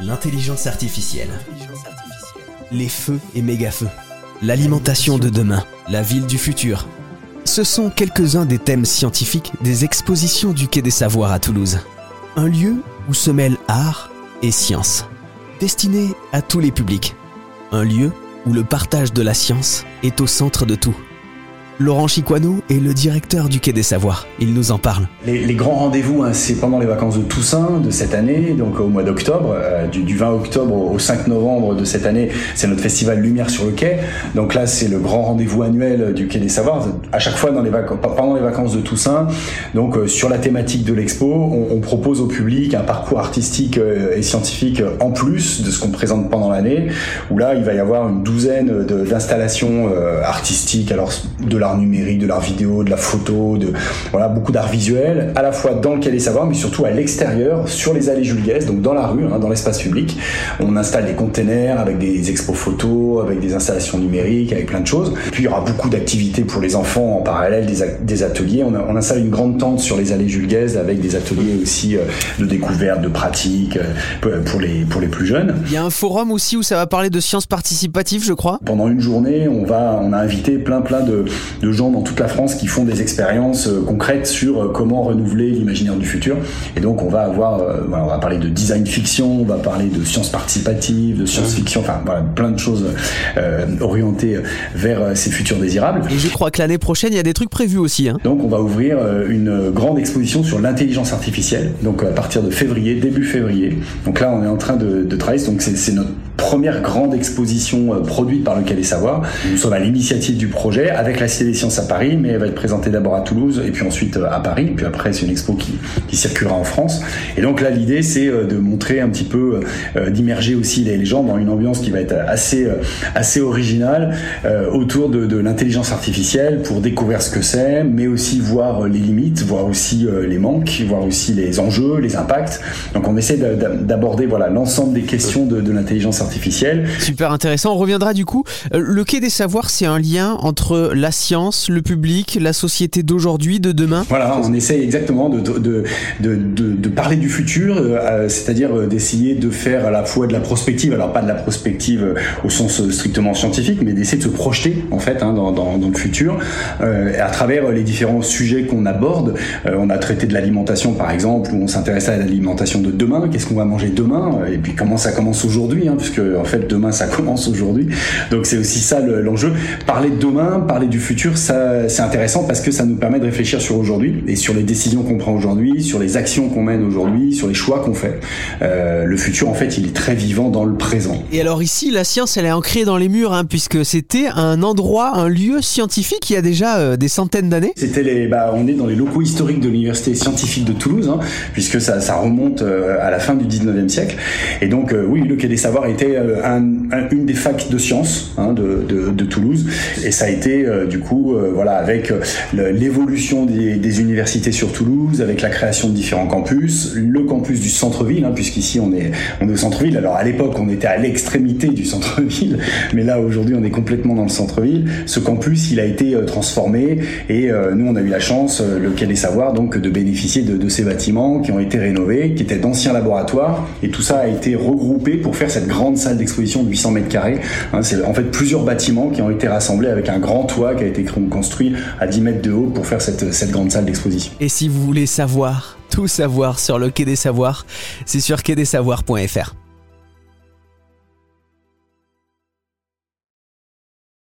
L'intelligence artificielle. Les feux et méga-feux. L'alimentation de demain. La ville du futur. Ce sont quelques-uns des thèmes scientifiques des expositions du Quai des Savoirs à Toulouse. Un lieu où se mêlent art et science. Destiné à tous les publics. Un lieu où le partage de la science est au centre de tout. Laurent Chiquano est le directeur du Quai des Savoirs. Il nous en parle. Les, grands rendez-vous, hein, c'est pendant les vacances de Toussaint de cette année, donc au mois d'octobre, euh, du, 20 octobre au 5 novembre de cette année, c'est notre festival Lumière sur le quai. Donc là, c'est le grand rendez-vous annuel du Quai des Savoirs. À chaque fois pendant les vacances de Toussaint, donc euh, sur la thématique de l'expo, on, propose au public un parcours artistique euh, et scientifique en plus de ce qu'on présente pendant l'année, où là, il va y avoir une douzaine d'installations artistiques, alors de la numérique, de l'art vidéo, de la photo, de voilà beaucoup d'art visuel, à la fois dans le Quai des Savoirs, mais surtout à l'extérieur, sur les allées Jules donc dans la rue, hein, dans l'espace public. On installe des containers avec des expos photos, avec des installations numériques, avec plein de choses. Puis il y aura beaucoup d'activités pour les enfants en parallèle, des, ateliers. On, on, installe une grande tente sur les allées Jules avec des ateliers aussi euh, de découverte, de pratique euh, pour les pour les plus jeunes. Il y a un forum aussi où ça va parler de sciences participatives, je crois? Pendant une journée, on va on a invité plein plein de, de gens dans toute la France qui font des expériences euh, concrètes sur euh, comment renouveler l'imaginaire du futur. Et donc on va avoir, euh, on va parler de design fiction, on va parler de sciences participatives, de science-fiction, enfin voilà, plein de choses orientées vers ces futurs désirables. Et je crois que l'année prochaine, il y a des trucs prévus aussi. Hein. Donc on va ouvrir une grande exposition sur l'intelligence artificielle, donc à partir de février, début février. Donc là, on est en train de, de travailler, donc c'est notre première grande exposition euh, produite par le Quai des Savoirs. Nous sommes à l'initiative du projet avec la Cité des Sciences à Paris, mais elle va être présentée d'abord à Toulouse et puis ensuite euh, à Paris. Puis après, c'est une expo qui, qui circulera en France. Et donc là, l'idée, c'est euh, de montrer un petit peu, d'immerger aussi les, gens dans une ambiance qui va être assez, assez originale autour de, l'intelligence artificielle pour découvrir ce que c'est, mais aussi voir les limites, voir aussi les manques, voir aussi les enjeux, les impacts. Donc on essaie d'aborder voilà l'ensemble des questions de l'intelligence artificielle artificielle. Super intéressant. On reviendra du coup. Euh, le Quai des Savoirs, c'est un lien entre la science, le public, la société d'aujourd'hui, de demain Voilà, on essaye exactement de, de, de, de parler du futur, euh, c'est-à-dire euh, d'essayer de faire à la fois de la prospective, alors pas de la prospective au sens strictement scientifique, mais d'essayer de se projeter en fait hein, dans, dans, dans, le futur à travers les différents sujets qu'on aborde. on a traité de l'alimentation par exemple, où on s'intéresse à l'alimentation de demain, qu'est-ce qu'on va manger demain, et puis comment ça commence aujourd'hui, hein, puisque en fait demain ça commence aujourd'hui. Donc c'est aussi ça l'enjeu. parler de demain, parler du futur, ça c'est intéressant parce que ça nous permet de réfléchir sur aujourd'hui et sur les décisions qu'on prend aujourd'hui, sur les actions qu'on mène aujourd'hui, sur les choix qu'on fait. Euh, le futur en fait il est très vivant dans le présent. Et alors ici la science elle est ancrée dans les murs hein, puisque c'était un endroit, un lieu scientifique il y a déjà euh, des centaines d'années. C'était les, bah, on est dans les locaux historiques de l'université scientifique de Toulouse hein, puisque ça, ça remonte euh, à la fin du 19e siècle. Et donc oui le Quai des Savoirs était euh, une des facs de sciences hein, de, Toulouse. Et ça a été euh, du coup euh, voilà avec l'évolution des, universités sur Toulouse avec la création de différents campus le campus du centre-ville hein, puisqu'ici on est on est au centre-ville. Alors à l'époque on était à l'extrémité du centre-ville mais là aujourd'hui on est complètement dans le centre-ville. Ce campus il a été transformé et nous on a eu la chance le Quai des Savoirs donc de bénéficier de, de ces bâtiments qui ont été rénovés qui étaient d'anciens laboratoires. Et tout ça a été regroupé pour faire cette grande d'exposition de 800 mètres carrés. Hein, c'est en fait plusieurs bâtiments qui ont été rassemblés avec un grand toit qui a été construit à 10 mètres de haut pour faire cette, cette grande salle d'exposition. Et si vous voulez savoir, tout savoir sur le Quai des Savoirs, c'est sur quai-des-savoirs.fr.